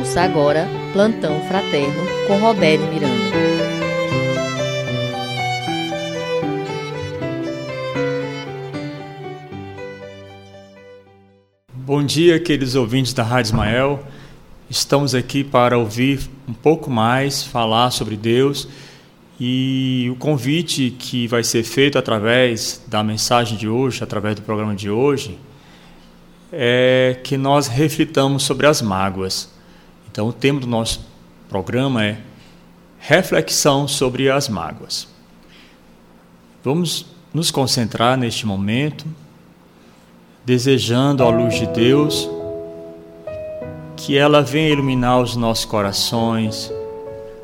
Ouça agora Plantão Fraterno com Roberto Miranda. Bom dia, queridos ouvintes da Rádio Ismael. Estamos aqui para ouvir um pouco mais, falar sobre Deus e o convite que vai ser feito através da mensagem de hoje, através do programa de hoje, é que nós reflitamos sobre as mágoas. Então, o tema do nosso programa é reflexão sobre as mágoas. Vamos nos concentrar neste momento, desejando a luz de Deus que ela venha iluminar os nossos corações,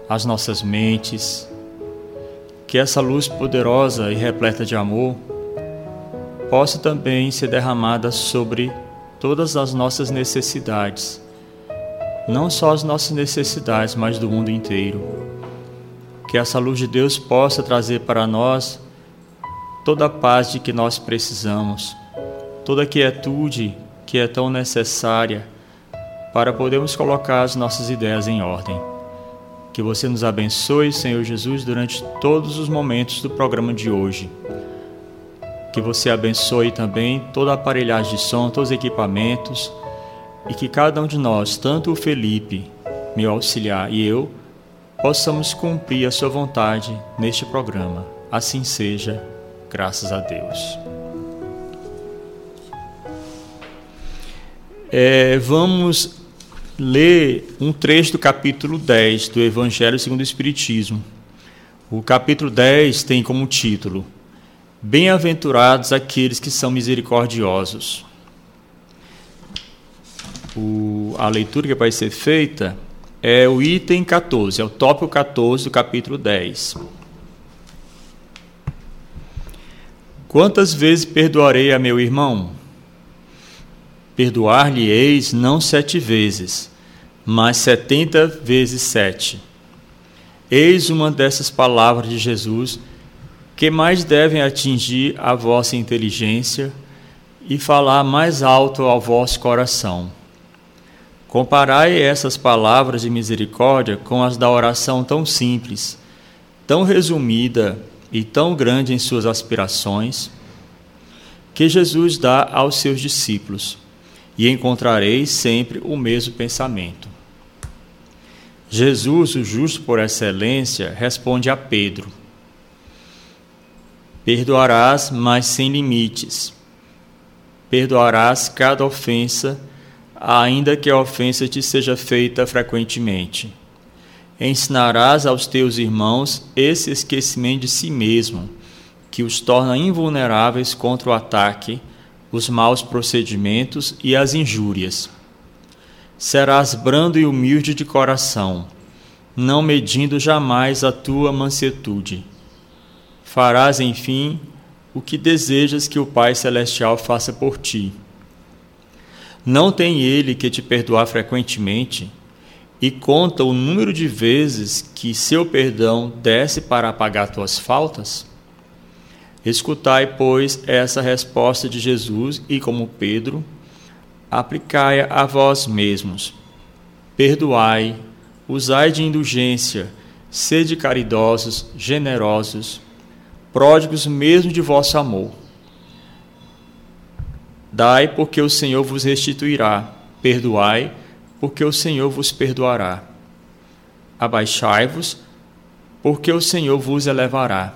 as nossas mentes, que essa luz poderosa e repleta de amor possa também ser derramada sobre todas as nossas necessidades não só as nossas necessidades, mas do mundo inteiro. Que essa luz de Deus possa trazer para nós toda a paz de que nós precisamos, toda a quietude que é tão necessária para podermos colocar as nossas ideias em ordem. Que você nos abençoe, Senhor Jesus, durante todos os momentos do programa de hoje. Que você abençoe também toda a aparelhagem de som, todos os equipamentos e que cada um de nós, tanto o Felipe, meu auxiliar, e eu, possamos cumprir a Sua vontade neste programa. Assim seja, graças a Deus. É, vamos ler um trecho do capítulo 10 do Evangelho segundo o Espiritismo. O capítulo 10 tem como título: Bem-aventurados aqueles que são misericordiosos o, a leitura que vai ser feita é o item 14, é o tópico 14 do capítulo 10. Quantas vezes perdoarei a meu irmão? Perdoar-lhe-eis não sete vezes, mas setenta vezes sete. Eis uma dessas palavras de Jesus que mais devem atingir a vossa inteligência e falar mais alto ao vosso coração. Comparai essas palavras de misericórdia com as da oração tão simples, tão resumida e tão grande em suas aspirações, que Jesus dá aos seus discípulos, e encontrareis sempre o mesmo pensamento. Jesus, o justo por excelência, responde a Pedro: Perdoarás, mas sem limites. Perdoarás cada ofensa ainda que a ofensa te seja feita frequentemente. Ensinarás aos teus irmãos esse esquecimento de si mesmo, que os torna invulneráveis contra o ataque, os maus procedimentos e as injúrias. Serás brando e humilde de coração, não medindo jamais a tua mansetude. Farás, enfim, o que desejas que o Pai Celestial faça por ti não tem ele que te perdoar frequentemente e conta o número de vezes que seu perdão desce para apagar tuas faltas? Escutai, pois, essa resposta de Jesus e, como Pedro, aplicai-a a vós mesmos. Perdoai, usai de indulgência, sede caridosos, generosos, pródigos mesmo de vosso amor Dai, porque o Senhor vos restituirá. Perdoai, porque o Senhor vos perdoará. Abaixai-vos, porque o Senhor vos elevará.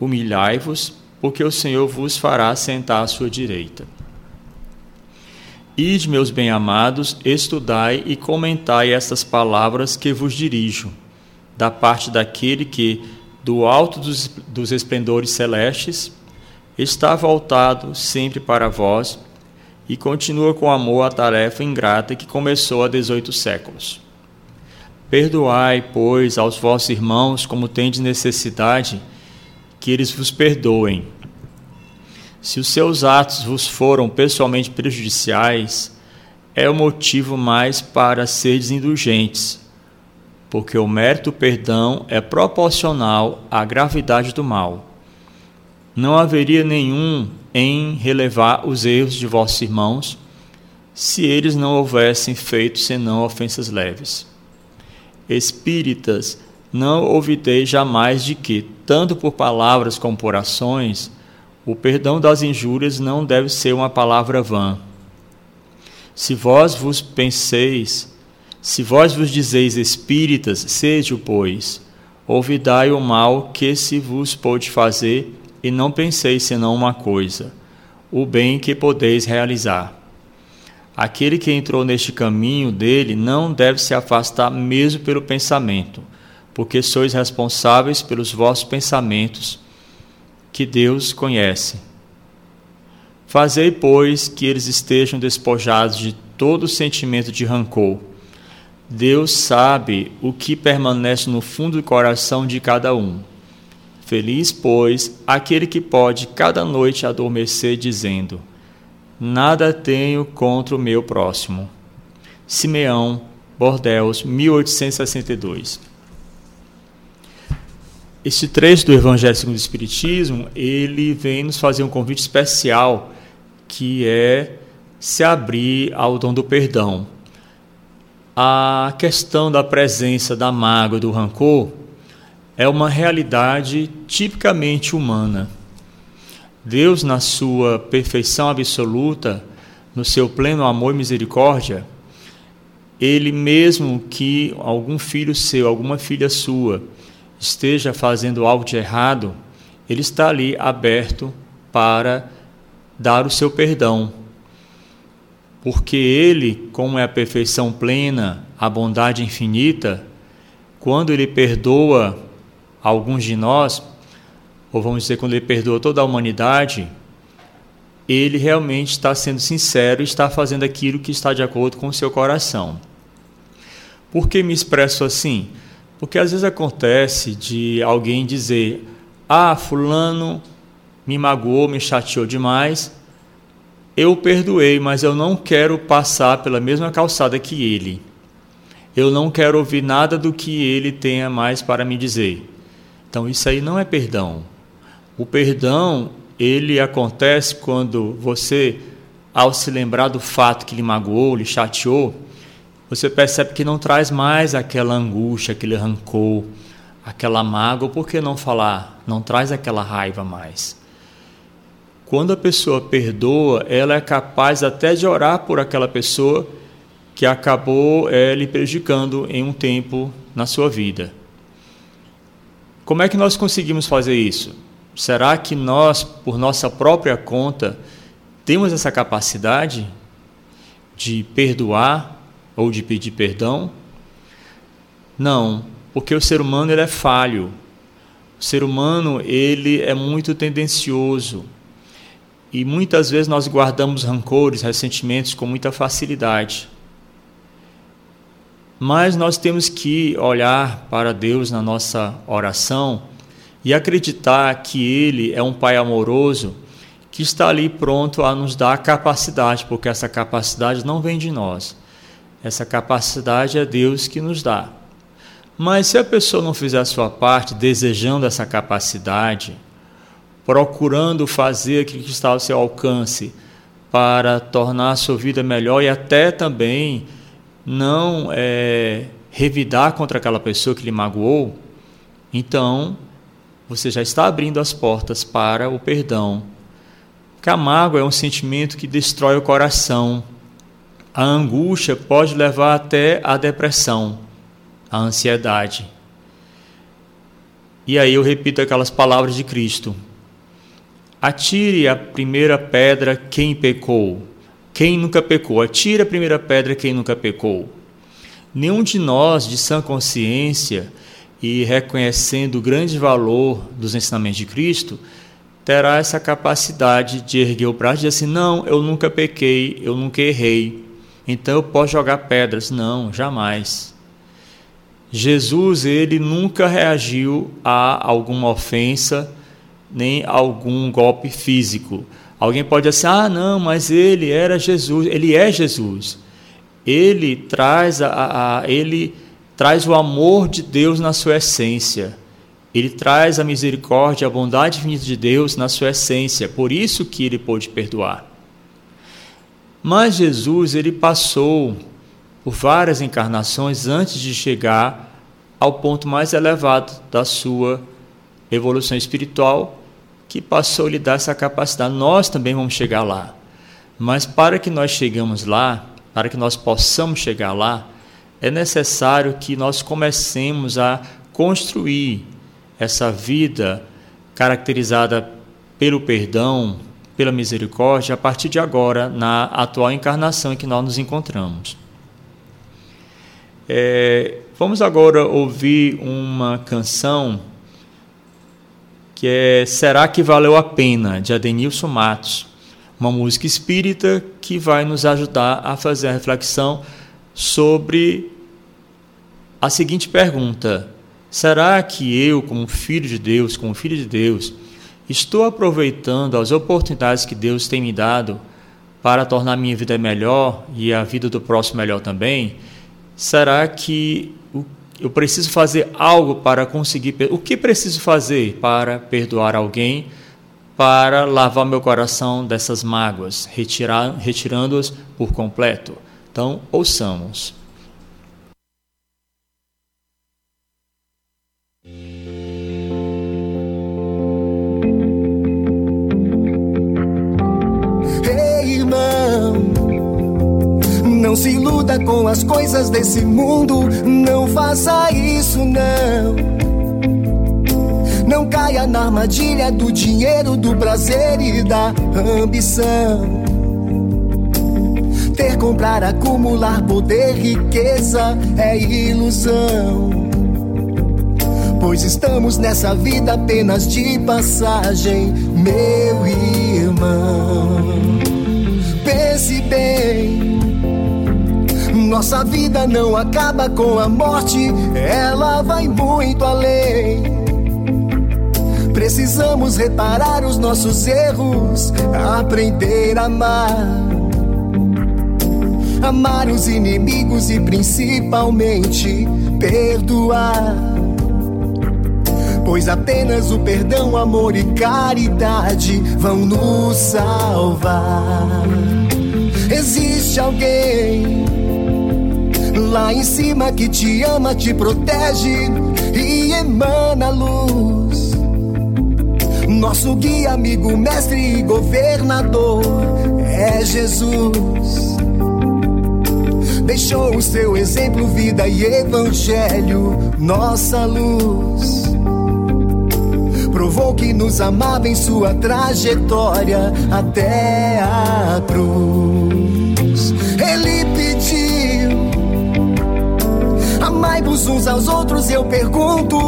Humilhai-vos, porque o Senhor vos fará sentar à sua direita. Ide, meus bem-amados, estudai e comentai estas palavras que vos dirijo, da parte daquele que, do alto dos, dos esplendores celestes, está voltado sempre para vós e continua com amor a tarefa ingrata que começou há 18 séculos. Perdoai, pois, aos vossos irmãos como tendes necessidade, que eles vos perdoem. Se os seus atos vos foram pessoalmente prejudiciais, é o motivo mais para seres indulgentes, porque o mérito perdão é proporcional à gravidade do mal não haveria nenhum em relevar os erros de vossos irmãos, se eles não houvessem feito senão ofensas leves. Espíritas, não ouvidei jamais de que, tanto por palavras como por ações, o perdão das injúrias não deve ser uma palavra vã. Se vós vos penseis, se vós vos dizeis espíritas, sede o pois, ouvidai o mal que se vos pode fazer, e não penseis senão uma coisa, o bem que podeis realizar. Aquele que entrou neste caminho dele não deve se afastar mesmo pelo pensamento, porque sois responsáveis pelos vossos pensamentos, que Deus conhece. Fazei, pois, que eles estejam despojados de todo sentimento de rancor. Deus sabe o que permanece no fundo do coração de cada um. Feliz, pois, aquele que pode cada noite adormecer dizendo: Nada tenho contra o meu próximo. Simeão, Bordeus, 1862. Este trecho do Evangelho segundo o Espiritismo, ele vem nos fazer um convite especial, que é se abrir ao dom do perdão. A questão da presença da mágoa, do rancor, é uma realidade tipicamente humana. Deus, na sua perfeição absoluta, no seu pleno amor e misericórdia, ele mesmo que algum filho seu, alguma filha sua, esteja fazendo algo de errado, ele está ali aberto para dar o seu perdão. Porque ele, como é a perfeição plena, a bondade infinita, quando ele perdoa alguns de nós, ou vamos dizer, quando ele perdoa toda a humanidade, ele realmente está sendo sincero e está fazendo aquilo que está de acordo com o seu coração. Por que me expresso assim? Porque às vezes acontece de alguém dizer: Ah, Fulano me magoou, me chateou demais, eu perdoei, mas eu não quero passar pela mesma calçada que ele. Eu não quero ouvir nada do que ele tenha mais para me dizer. Então, isso aí não é perdão. O perdão, ele acontece quando você, ao se lembrar do fato que lhe magoou, lhe chateou, você percebe que não traz mais aquela angústia, aquele rancor, aquela mágoa, por que não falar? Não traz aquela raiva mais. Quando a pessoa perdoa, ela é capaz até de orar por aquela pessoa que acabou é, lhe prejudicando em um tempo na sua vida. Como é que nós conseguimos fazer isso? Será que nós, por nossa própria conta, temos essa capacidade de perdoar ou de pedir perdão? Não, porque o ser humano ele é falho. O ser humano ele é muito tendencioso e muitas vezes nós guardamos rancores, ressentimentos com muita facilidade. Mas nós temos que olhar para Deus na nossa oração e acreditar que Ele é um Pai amoroso que está ali pronto a nos dar a capacidade, porque essa capacidade não vem de nós. Essa capacidade é Deus que nos dá. Mas se a pessoa não fizer a sua parte, desejando essa capacidade, procurando fazer aquilo que está ao seu alcance para tornar a sua vida melhor e até também não é, revidar contra aquela pessoa que lhe magoou, então você já está abrindo as portas para o perdão. Porque a mágoa é um sentimento que destrói o coração. A angústia pode levar até a depressão, a ansiedade. E aí eu repito aquelas palavras de Cristo: Atire a primeira pedra quem pecou. Quem nunca pecou? Atire a primeira pedra quem nunca pecou. Nenhum de nós, de sã consciência, e reconhecendo o grande valor dos ensinamentos de Cristo, terá essa capacidade de erguer o braço e dizer assim: não, eu nunca pequei, eu nunca errei, então eu posso jogar pedras. Não, jamais. Jesus, ele nunca reagiu a alguma ofensa, nem a algum golpe físico. Alguém pode dizer assim: ah, não, mas ele era Jesus, ele é Jesus. Ele traz a, a, ele traz o amor de Deus na sua essência. Ele traz a misericórdia, a bondade infinita de Deus na sua essência. Por isso que ele pôde perdoar. Mas Jesus, ele passou por várias encarnações antes de chegar ao ponto mais elevado da sua evolução espiritual, que passou a lhe dar essa capacidade. Nós também vamos chegar lá. Mas para que nós chegamos lá, para que nós possamos chegar lá, é necessário que nós comecemos a construir essa vida caracterizada pelo perdão, pela misericórdia, a partir de agora, na atual encarnação em que nós nos encontramos. É, vamos agora ouvir uma canção que é Será que Valeu a Pena, de Adenilson Matos, uma música espírita que vai nos ajudar a fazer a reflexão sobre a seguinte pergunta: será que eu, como filho de Deus, como filho de Deus, estou aproveitando as oportunidades que Deus tem me dado para tornar minha vida melhor e a vida do próximo melhor também? Será que eu preciso fazer algo para conseguir. O que preciso fazer para perdoar alguém, para lavar meu coração dessas mágoas, retirando-as por completo? Então, ouçamos. Não se iluda com as coisas desse mundo, não faça isso não. Não caia na armadilha do dinheiro, do prazer e da ambição. Ter, comprar, acumular poder, riqueza é ilusão. Pois estamos nessa vida apenas de passagem, meu irmão. Pense bem nossa vida não acaba com a morte, ela vai muito além. Precisamos reparar os nossos erros, aprender a amar. Amar os inimigos e principalmente perdoar. Pois apenas o perdão, amor e caridade vão nos salvar. Existe alguém lá em cima que te ama, te protege e emana luz. Nosso guia, amigo, mestre e governador é Jesus. Deixou o seu exemplo, vida e evangelho, nossa luz. Provou que nos amava em sua trajetória até a cruz. Ele Amai-vos uns aos outros, eu pergunto: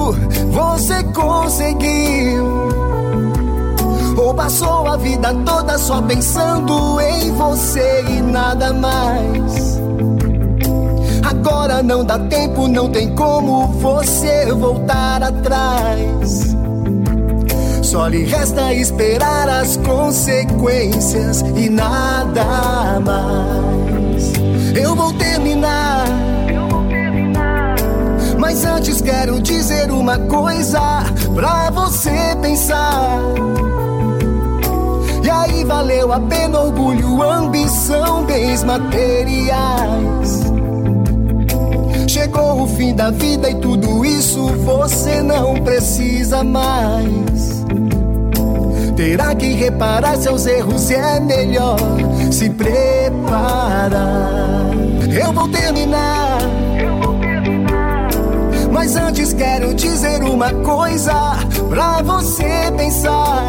você conseguiu? Ou passou a vida toda só pensando em você e nada mais? Agora não dá tempo, não tem como você voltar atrás. Só lhe resta esperar as consequências e nada mais. Eu vou terminar mas antes quero dizer uma coisa pra você pensar. E aí valeu a pena orgulho, ambição, bens materiais. Chegou o fim da vida e tudo isso você não precisa mais. Terá que reparar seus erros e é melhor se preparar. Eu vou terminar mas antes quero dizer uma coisa pra você pensar.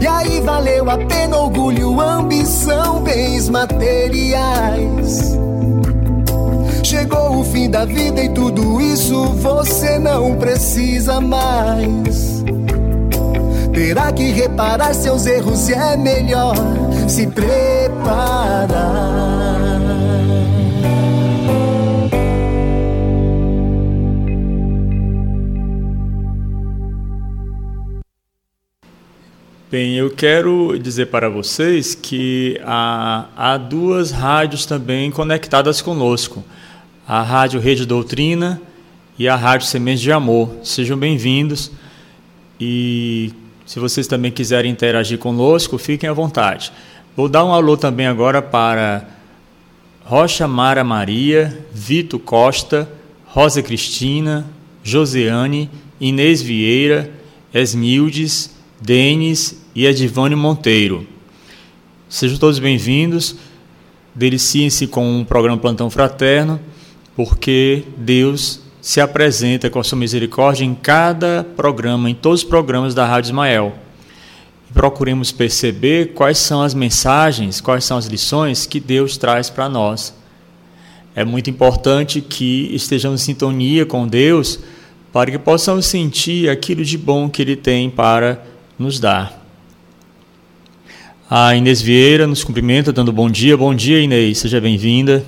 E aí valeu a pena orgulho, ambição, bens materiais. Chegou o fim da vida e tudo isso você não precisa mais. Terá que reparar seus erros e é melhor se preparar. Bem, eu quero dizer para vocês que há, há duas rádios também conectadas conosco: a Rádio Rede Doutrina e a Rádio Sementes de Amor. Sejam bem-vindos e se vocês também quiserem interagir conosco, fiquem à vontade. Vou dar um alô também agora para Rocha Mara Maria, Vito Costa, Rosa Cristina, Joseane, Inês Vieira, Esmildes, Denis e Edivane Monteiro. Sejam todos bem-vindos. Deliciem-se com o programa Plantão Fraterno, porque Deus se apresenta com a sua misericórdia em cada programa, em todos os programas da Rádio Ismael. Procuremos perceber quais são as mensagens, quais são as lições que Deus traz para nós. É muito importante que estejamos em sintonia com Deus para que possamos sentir aquilo de bom que Ele tem para nos dar. A Inês Vieira nos cumprimenta, dando bom dia. Bom dia, Inês, seja bem-vinda.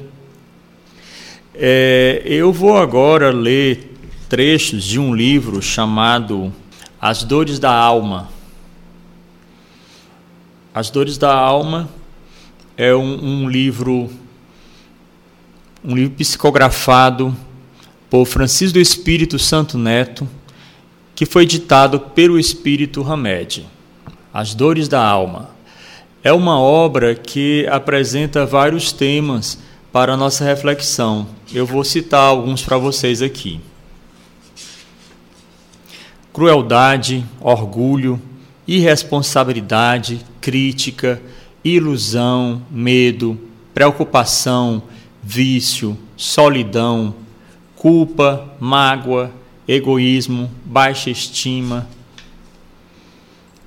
É, eu vou agora ler trechos de um livro chamado As Dores da Alma. As Dores da Alma é um, um livro um livro psicografado por Francisco do Espírito Santo Neto, que foi ditado pelo Espírito Hamed. As Dores da Alma é uma obra que apresenta vários temas para a nossa reflexão. Eu vou citar alguns para vocês aqui. Crueldade, orgulho, irresponsabilidade, crítica, ilusão, medo, preocupação, vício, solidão, culpa, mágoa, egoísmo, baixa estima,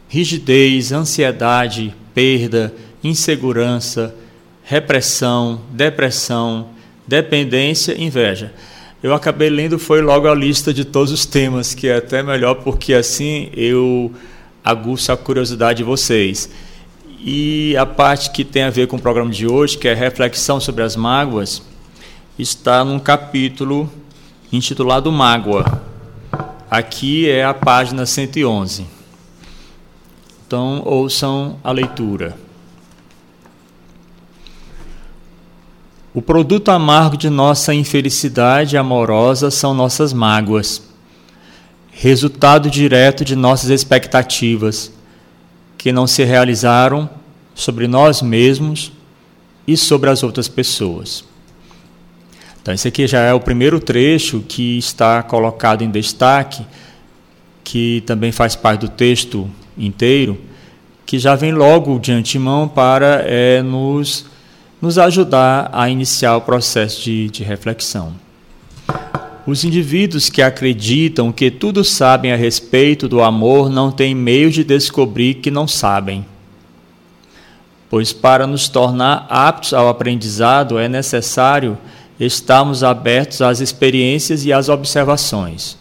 rigidez, ansiedade, perda, insegurança, repressão, depressão, dependência, inveja. Eu acabei lendo foi logo a lista de todos os temas, que é até melhor porque assim eu aguço a curiosidade de vocês. E a parte que tem a ver com o programa de hoje, que é reflexão sobre as mágoas, está num capítulo intitulado Mágoa. Aqui é a página 111. Então, ouçam a leitura. O produto amargo de nossa infelicidade amorosa são nossas mágoas, resultado direto de nossas expectativas, que não se realizaram sobre nós mesmos e sobre as outras pessoas. Então, esse aqui já é o primeiro trecho que está colocado em destaque, que também faz parte do texto inteiro, que já vem logo de antemão para é, nos, nos ajudar a iniciar o processo de, de reflexão. Os indivíduos que acreditam que tudo sabem a respeito do amor não têm meio de descobrir que não sabem. Pois para nos tornar aptos ao aprendizado é necessário estarmos abertos às experiências e às observações.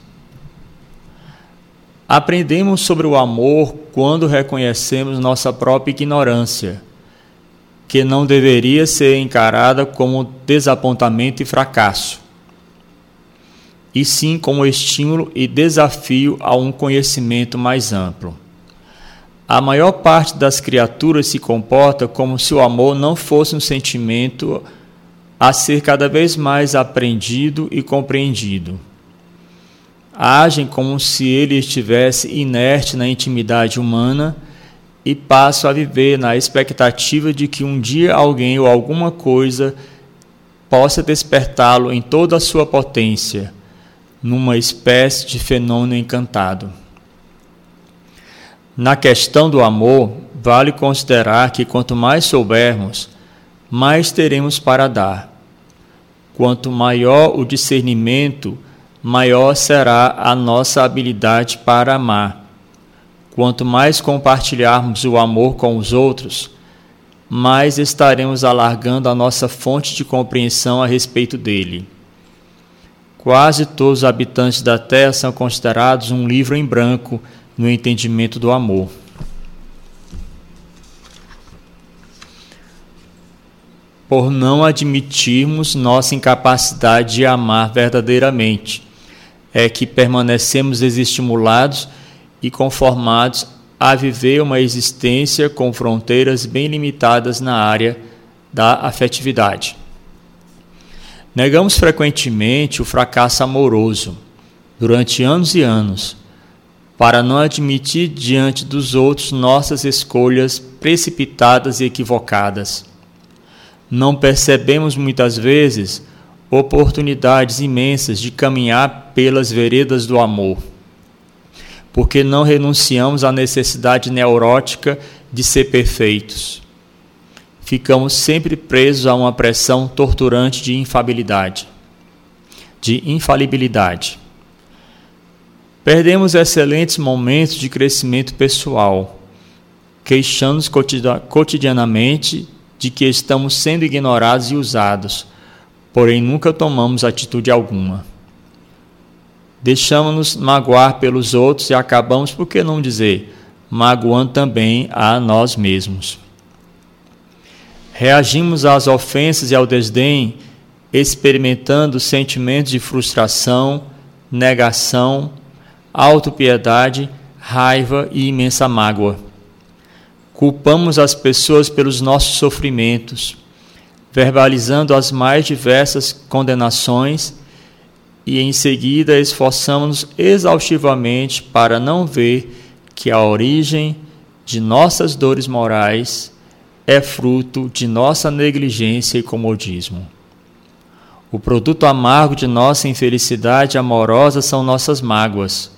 Aprendemos sobre o amor quando reconhecemos nossa própria ignorância, que não deveria ser encarada como desapontamento e fracasso, e sim como estímulo e desafio a um conhecimento mais amplo. A maior parte das criaturas se comporta como se o amor não fosse um sentimento a ser cada vez mais aprendido e compreendido agem como se ele estivesse inerte na intimidade humana e passam a viver na expectativa de que um dia alguém ou alguma coisa possa despertá-lo em toda a sua potência, numa espécie de fenômeno encantado. Na questão do amor, vale considerar que quanto mais soubermos, mais teremos para dar. Quanto maior o discernimento, maior será a nossa habilidade para amar. Quanto mais compartilharmos o amor com os outros, mais estaremos alargando a nossa fonte de compreensão a respeito dele. Quase todos os habitantes da Terra são considerados um livro em branco no entendimento do amor. Por não admitirmos nossa incapacidade de amar verdadeiramente é que permanecemos desestimulados e conformados a viver uma existência com fronteiras bem limitadas na área da afetividade. Negamos frequentemente o fracasso amoroso durante anos e anos, para não admitir diante dos outros nossas escolhas precipitadas e equivocadas. Não percebemos muitas vezes oportunidades imensas de caminhar pelas veredas do amor, porque não renunciamos à necessidade neurótica de ser perfeitos. Ficamos sempre presos a uma pressão torturante de infabilidade, de infalibilidade. Perdemos excelentes momentos de crescimento pessoal, queixando-nos cotidianamente de que estamos sendo ignorados e usados, porém nunca tomamos atitude alguma. Deixamos-nos magoar pelos outros e acabamos, por que não dizer, magoando também a nós mesmos. Reagimos às ofensas e ao desdém, experimentando sentimentos de frustração, negação, autopiedade, raiva e imensa mágoa. Culpamos as pessoas pelos nossos sofrimentos, verbalizando as mais diversas condenações e em seguida esforçamos-nos exaustivamente para não ver que a origem de nossas dores morais é fruto de nossa negligência e comodismo. O produto amargo de nossa infelicidade amorosa são nossas mágoas,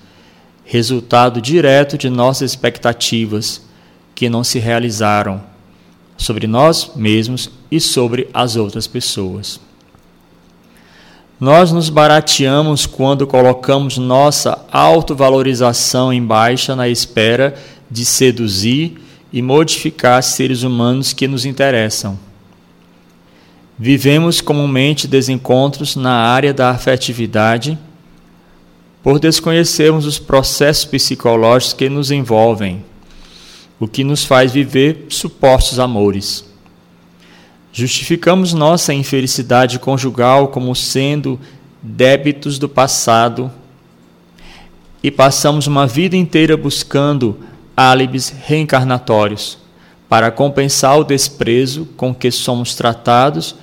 resultado direto de nossas expectativas que não se realizaram sobre nós mesmos e sobre as outras pessoas. Nós nos barateamos quando colocamos nossa autovalorização em baixa na espera de seduzir e modificar seres humanos que nos interessam. Vivemos comumente desencontros na área da afetividade por desconhecermos os processos psicológicos que nos envolvem o que nos faz viver supostos amores. Justificamos nossa infelicidade conjugal como sendo débitos do passado e passamos uma vida inteira buscando álibis reencarnatórios para compensar o desprezo com que somos tratados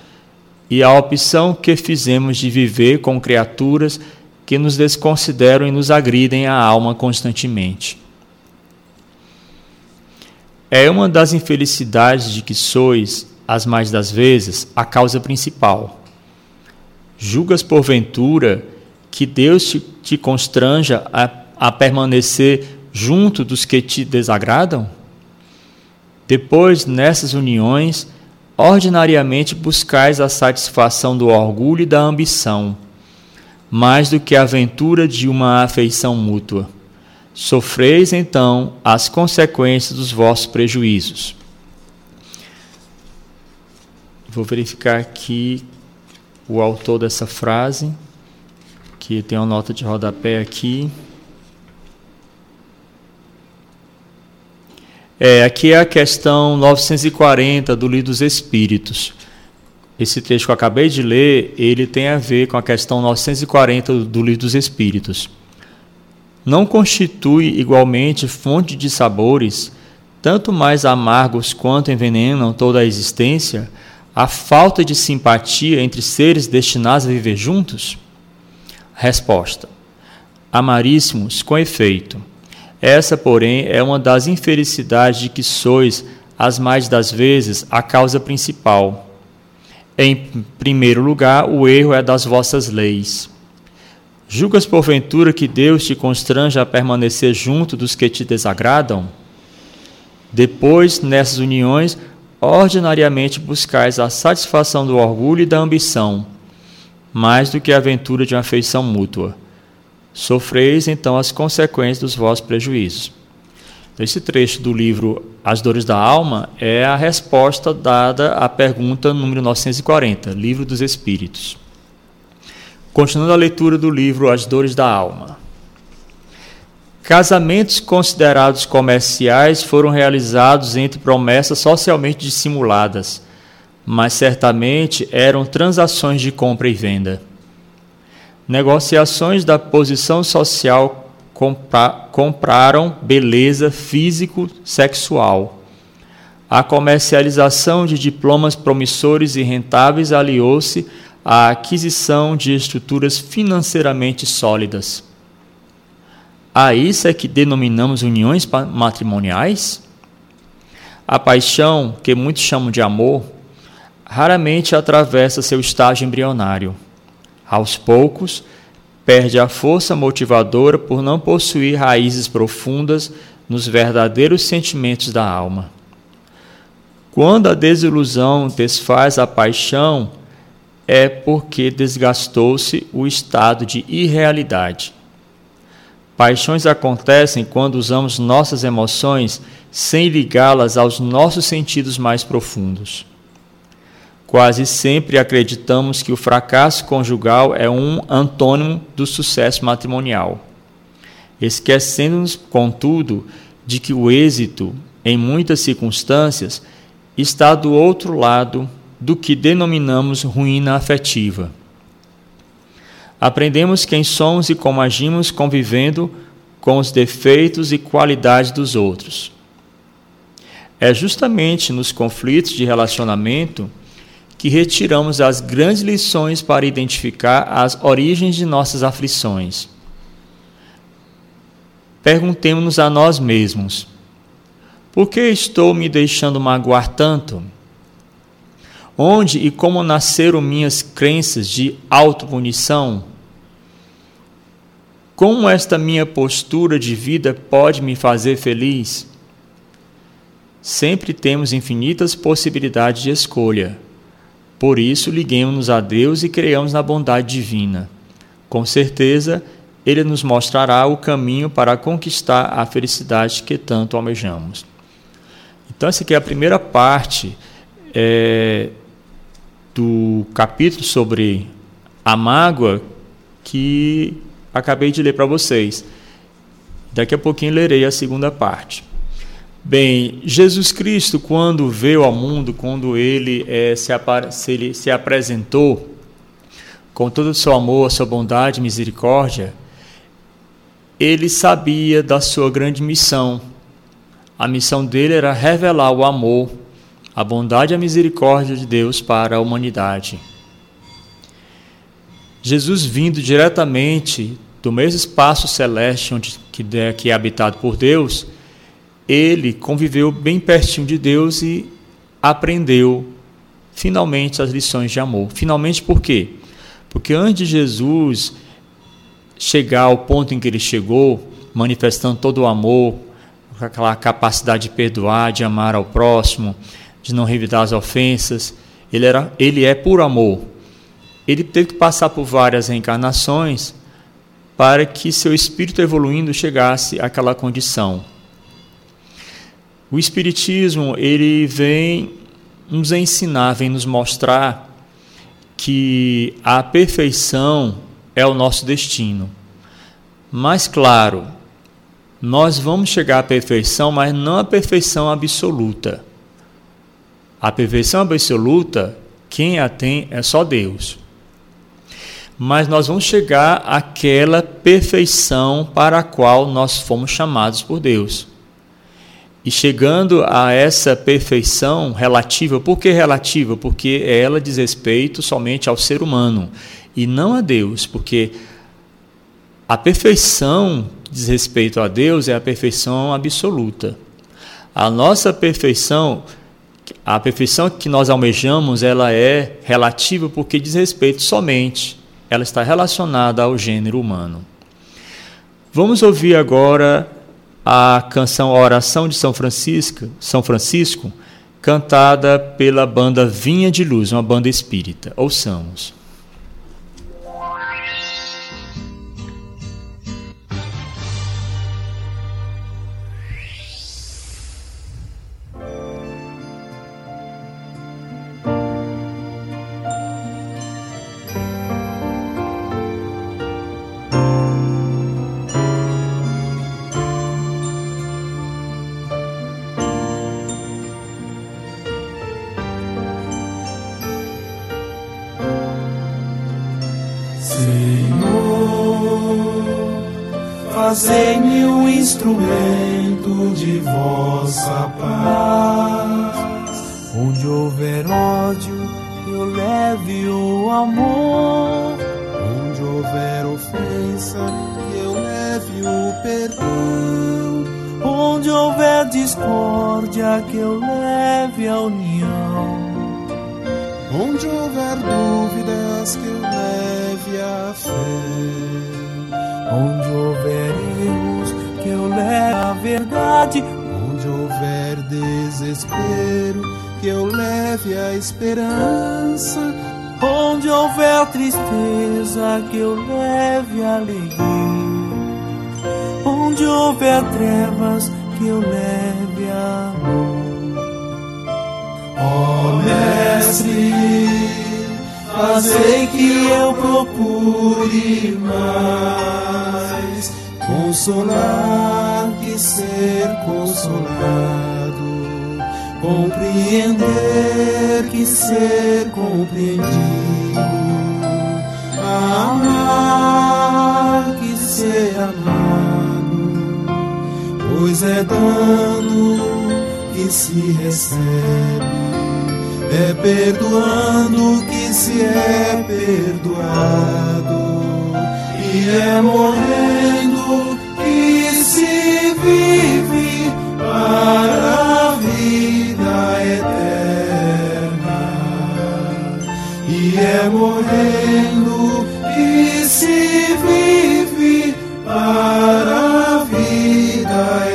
e a opção que fizemos de viver com criaturas que nos desconsideram e nos agridem a alma constantemente. É uma das infelicidades de que sois, as mais das vezes, a causa principal. Julgas porventura que Deus te, te constranja a, a permanecer junto dos que te desagradam? Depois, nessas uniões, ordinariamente buscais a satisfação do orgulho e da ambição, mais do que a aventura de uma afeição mútua. Sofreis então as consequências dos vossos prejuízos. Vou verificar aqui o autor dessa frase, que tem uma nota de rodapé aqui. É, aqui é a questão 940 do Livro dos Espíritos. Esse trecho que eu acabei de ler, ele tem a ver com a questão 940 do Livro dos Espíritos não constitui igualmente fonte de sabores, tanto mais amargos quanto envenenam toda a existência, a falta de simpatia entre seres destinados a viver juntos? Resposta: Amaríssimos, com efeito. Essa, porém, é uma das infelicidades de que sois, as mais das vezes, a causa principal. Em primeiro lugar, o erro é das vossas leis. Julgas porventura que Deus te constrange a permanecer junto dos que te desagradam? Depois, nessas uniões, ordinariamente buscais a satisfação do orgulho e da ambição, mais do que a aventura de uma afeição mútua. Sofreis então as consequências dos vossos prejuízos. Esse trecho do livro As Dores da Alma é a resposta dada à pergunta número 940, Livro dos Espíritos. Continuando a leitura do livro As Dores da Alma. Casamentos considerados comerciais foram realizados entre promessas socialmente dissimuladas, mas certamente eram transações de compra e venda. Negociações da posição social compra compraram beleza físico-sexual. A comercialização de diplomas promissores e rentáveis aliou-se a aquisição de estruturas financeiramente sólidas. A isso é que denominamos uniões matrimoniais? A paixão, que muitos chamam de amor, raramente atravessa seu estágio embrionário. Aos poucos, perde a força motivadora por não possuir raízes profundas nos verdadeiros sentimentos da alma. Quando a desilusão desfaz a paixão, é porque desgastou-se o estado de irrealidade. Paixões acontecem quando usamos nossas emoções sem ligá-las aos nossos sentidos mais profundos. Quase sempre acreditamos que o fracasso conjugal é um antônimo do sucesso matrimonial, esquecendo-nos, contudo, de que o êxito, em muitas circunstâncias, está do outro lado do que denominamos ruína afetiva. Aprendemos quem somos e como agimos convivendo com os defeitos e qualidades dos outros. É justamente nos conflitos de relacionamento que retiramos as grandes lições para identificar as origens de nossas aflições. Perguntemos-nos a nós mesmos: por que estou me deixando magoar tanto? Onde e como nasceram minhas crenças de autopunição? Como esta minha postura de vida pode me fazer feliz? Sempre temos infinitas possibilidades de escolha por isso, liguemos-nos a Deus e creamos na bondade divina. Com certeza, Ele nos mostrará o caminho para conquistar a felicidade que tanto almejamos. Então, essa aqui é a primeira parte é, do capítulo sobre a mágoa que acabei de ler para vocês. Daqui a pouquinho lerei a segunda parte. Bem, Jesus Cristo, quando veio ao mundo, quando ele, é, se, ele se apresentou com todo o seu amor, sua bondade e misericórdia, ele sabia da sua grande missão. A missão dele era revelar o amor, a bondade e a misericórdia de Deus para a humanidade. Jesus vindo diretamente do mesmo espaço celeste onde que é, habitado por Deus, ele conviveu bem pertinho de Deus e aprendeu finalmente as lições de amor. Finalmente por quê? Porque antes de Jesus chegar ao ponto em que ele chegou, manifestando todo o amor, aquela capacidade de perdoar, de amar ao próximo, de não revidar as ofensas, ele, era, ele é por amor. Ele teve que passar por várias reencarnações para que seu espírito evoluindo chegasse àquela condição. O espiritismo, ele vem nos ensinar, vem nos mostrar que a perfeição é o nosso destino. Mas claro, nós vamos chegar à perfeição, mas não à perfeição absoluta. A perfeição absoluta, quem a tem é só Deus. Mas nós vamos chegar àquela perfeição para a qual nós fomos chamados por Deus. E chegando a essa perfeição relativa, por que relativa? Porque ela diz respeito somente ao ser humano e não a Deus, porque a perfeição diz respeito a Deus é a perfeição absoluta. A nossa perfeição, a perfeição que nós almejamos, ela é relativa porque diz respeito somente, ela está relacionada ao gênero humano. Vamos ouvir agora a canção A Oração de São Francisco, São Francisco, cantada pela banda Vinha de Luz, uma banda espírita. Ouçamos. Fazei que eu procure mais consolar que ser consolado compreender que ser compreendido, amar que ser amado, pois é dando que se recebe, é perdoando que se é perdoado, e é morrendo que se vive para a vida eterna. E é morrendo que se vive para a vida eterna.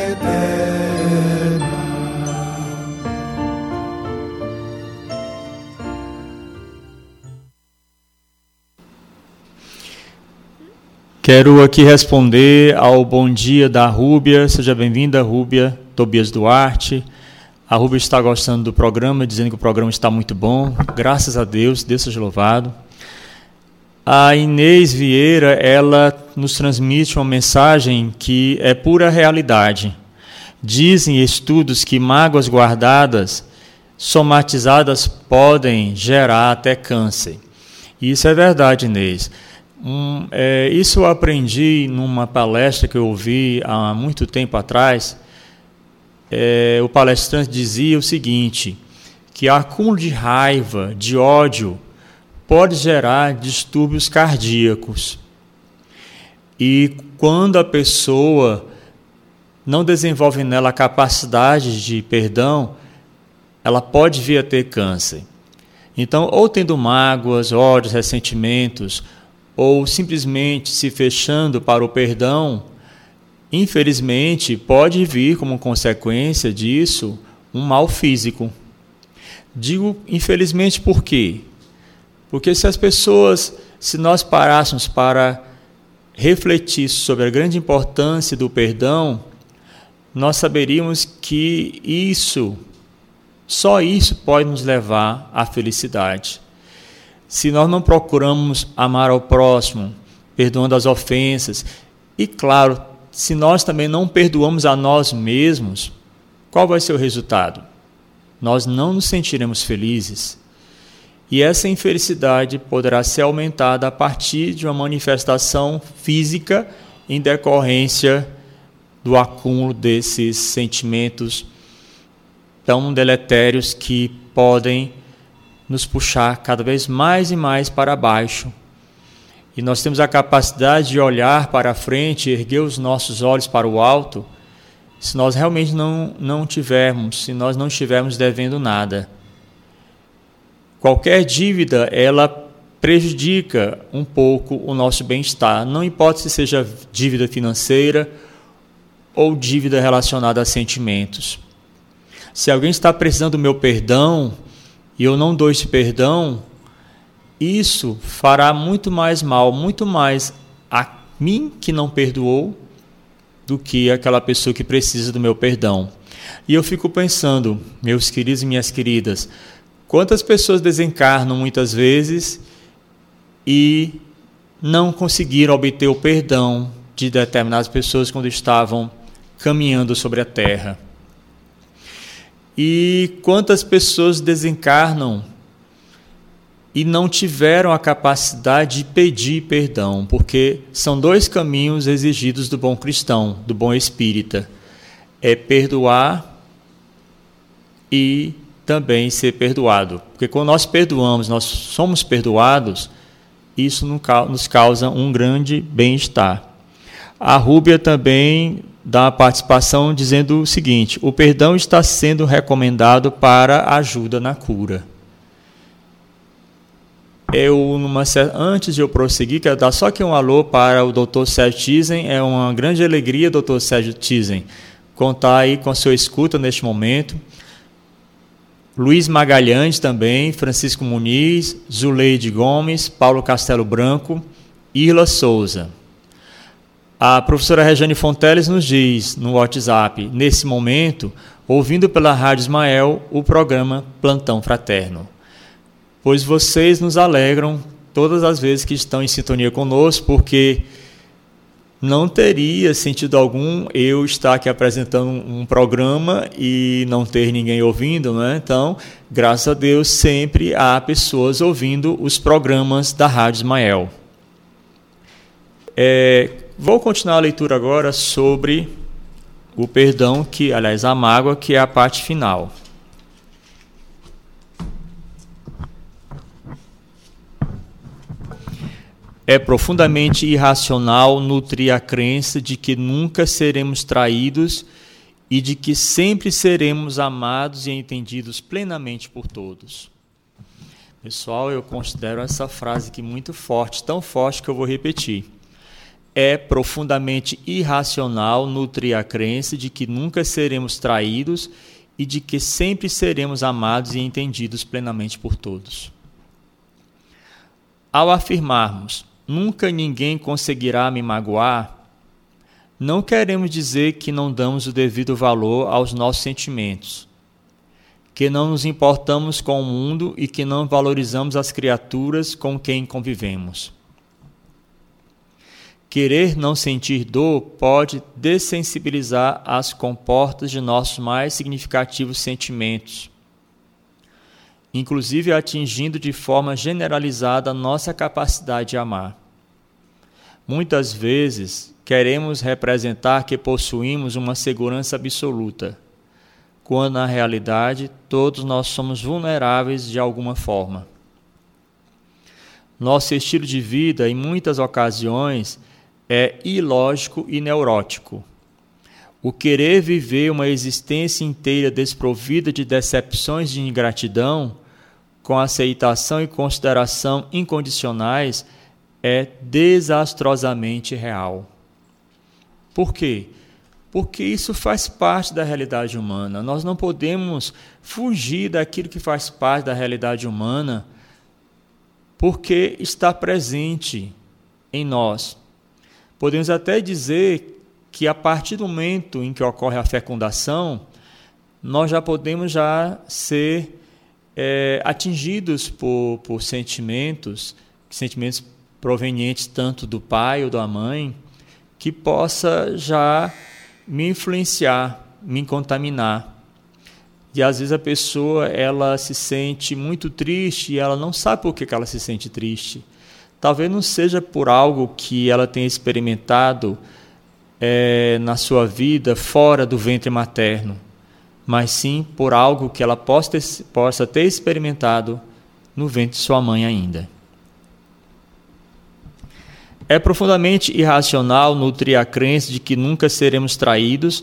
Quero aqui responder ao bom dia da Rúbia. Seja bem-vinda, Rúbia. Tobias Duarte. A Rubia está gostando do programa, dizendo que o programa está muito bom. Graças a Deus, Deus seja louvado. A Inês Vieira, ela nos transmite uma mensagem que é pura realidade. Dizem estudos que mágoas guardadas, somatizadas, podem gerar até câncer. Isso é verdade, Inês. É, isso eu aprendi numa palestra que eu ouvi há muito tempo atrás é, o palestrante dizia o seguinte: que acúmulo de raiva, de ódio, pode gerar distúrbios cardíacos. E quando a pessoa não desenvolve nela a capacidade de perdão, ela pode vir a ter câncer. Então, ou tendo mágoas, ódios, ressentimentos, ou simplesmente se fechando para o perdão, Infelizmente, pode vir como consequência disso um mal físico. Digo infelizmente por quê? Porque se as pessoas, se nós parássemos para refletir sobre a grande importância do perdão, nós saberíamos que isso, só isso pode nos levar à felicidade. Se nós não procuramos amar ao próximo, perdoando as ofensas, e claro, se nós também não perdoamos a nós mesmos, qual vai ser o resultado? Nós não nos sentiremos felizes. E essa infelicidade poderá ser aumentada a partir de uma manifestação física em decorrência do acúmulo desses sentimentos tão deletérios que podem nos puxar cada vez mais e mais para baixo e nós temos a capacidade de olhar para frente, erguer os nossos olhos para o alto, se nós realmente não, não tivermos, se nós não estivermos devendo nada. Qualquer dívida, ela prejudica um pouco o nosso bem-estar, não importa se seja dívida financeira ou dívida relacionada a sentimentos. Se alguém está precisando do meu perdão e eu não dou esse perdão, isso fará muito mais mal, muito mais a mim que não perdoou do que aquela pessoa que precisa do meu perdão. E eu fico pensando, meus queridos e minhas queridas, quantas pessoas desencarnam muitas vezes e não conseguiram obter o perdão de determinadas pessoas quando estavam caminhando sobre a terra. E quantas pessoas desencarnam e não tiveram a capacidade de pedir perdão, porque são dois caminhos exigidos do bom cristão, do bom espírita: é perdoar e também ser perdoado. Porque quando nós perdoamos, nós somos perdoados, isso nos causa um grande bem-estar. A Rúbia também uma participação dizendo o seguinte: o perdão está sendo recomendado para ajuda na cura. Eu, numa, antes de eu prosseguir, quero dar só aqui um alô para o Dr. Sérgio Tizen. É uma grande alegria, Dr. Sérgio Tizen, contar aí com a sua escuta neste momento. Luiz Magalhães também, Francisco Muniz, Zuleide Gomes, Paulo Castelo Branco, Irla Souza. A professora Regiane Fonteles nos diz no WhatsApp, nesse momento, ouvindo pela Rádio Ismael o programa Plantão Fraterno pois vocês nos alegram todas as vezes que estão em sintonia conosco, porque não teria sentido algum eu estar aqui apresentando um programa e não ter ninguém ouvindo, né? Então, graças a Deus, sempre há pessoas ouvindo os programas da Rádio Ismael. É, vou continuar a leitura agora sobre o perdão, que, aliás, a mágoa, que é a parte final. É profundamente irracional nutrir a crença de que nunca seremos traídos e de que sempre seremos amados e entendidos plenamente por todos. Pessoal, eu considero essa frase aqui muito forte, tão forte que eu vou repetir. É profundamente irracional nutrir a crença de que nunca seremos traídos e de que sempre seremos amados e entendidos plenamente por todos. Ao afirmarmos nunca ninguém conseguirá me magoar, não queremos dizer que não damos o devido valor aos nossos sentimentos, que não nos importamos com o mundo e que não valorizamos as criaturas com quem convivemos. Querer não sentir dor pode dessensibilizar as comportas de nossos mais significativos sentimentos inclusive atingindo de forma generalizada nossa capacidade de amar. Muitas vezes queremos representar que possuímos uma segurança absoluta, quando na realidade todos nós somos vulneráveis de alguma forma. Nosso estilo de vida, em muitas ocasiões, é ilógico e neurótico. O querer viver uma existência inteira desprovida de decepções de ingratidão, com aceitação e consideração incondicionais, é desastrosamente real. Por quê? Porque isso faz parte da realidade humana. Nós não podemos fugir daquilo que faz parte da realidade humana, porque está presente em nós. Podemos até dizer que a partir do momento em que ocorre a fecundação, nós já podemos já ser é, atingidos por, por sentimentos, sentimentos provenientes tanto do pai ou da mãe, que possa já me influenciar, me contaminar. E às vezes a pessoa ela se sente muito triste e ela não sabe por que ela se sente triste. Talvez não seja por algo que ela tenha experimentado é, na sua vida fora do ventre materno, mas sim por algo que ela possa ter, possa ter experimentado no ventre de sua mãe ainda. É profundamente irracional nutrir a crença de que nunca seremos traídos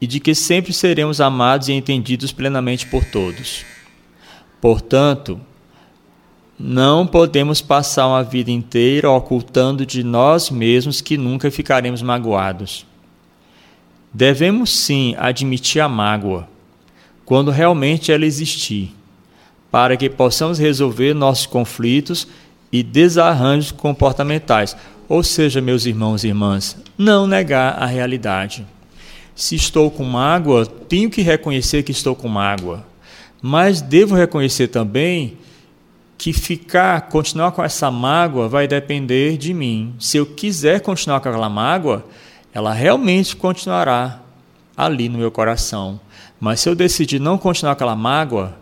e de que sempre seremos amados e entendidos plenamente por todos. Portanto, não podemos passar uma vida inteira ocultando de nós mesmos que nunca ficaremos magoados. Devemos sim admitir a mágoa, quando realmente ela existir, para que possamos resolver nossos conflitos e desarranjos comportamentais. Ou seja, meus irmãos e irmãs, não negar a realidade. Se estou com mágoa, tenho que reconhecer que estou com mágoa, mas devo reconhecer também que ficar, continuar com essa mágoa vai depender de mim. Se eu quiser continuar com aquela mágoa, ela realmente continuará ali no meu coração. Mas se eu decidir não continuar com aquela mágoa,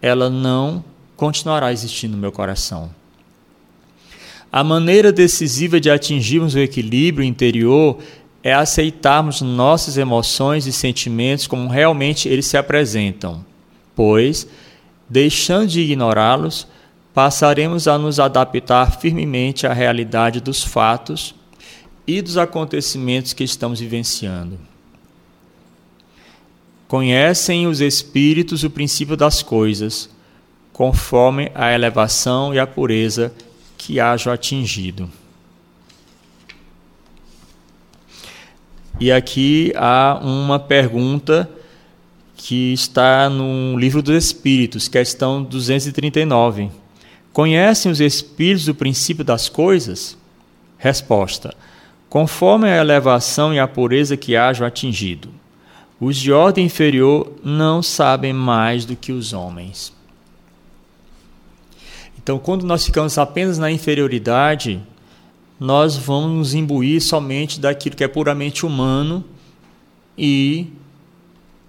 ela não continuará existindo no meu coração. A maneira decisiva de atingirmos o equilíbrio interior é aceitarmos nossas emoções e sentimentos como realmente eles se apresentam, pois, deixando de ignorá-los, passaremos a nos adaptar firmemente à realidade dos fatos e dos acontecimentos que estamos vivenciando. Conhecem os espíritos o princípio das coisas, conforme a elevação e a pureza que haja atingido. E aqui há uma pergunta que está no Livro dos Espíritos, questão 239. Conhecem os espíritos o princípio das coisas? Resposta: Conforme a elevação e a pureza que hajam atingido, os de ordem inferior não sabem mais do que os homens. Então, quando nós ficamos apenas na inferioridade, nós vamos nos imbuir somente daquilo que é puramente humano e,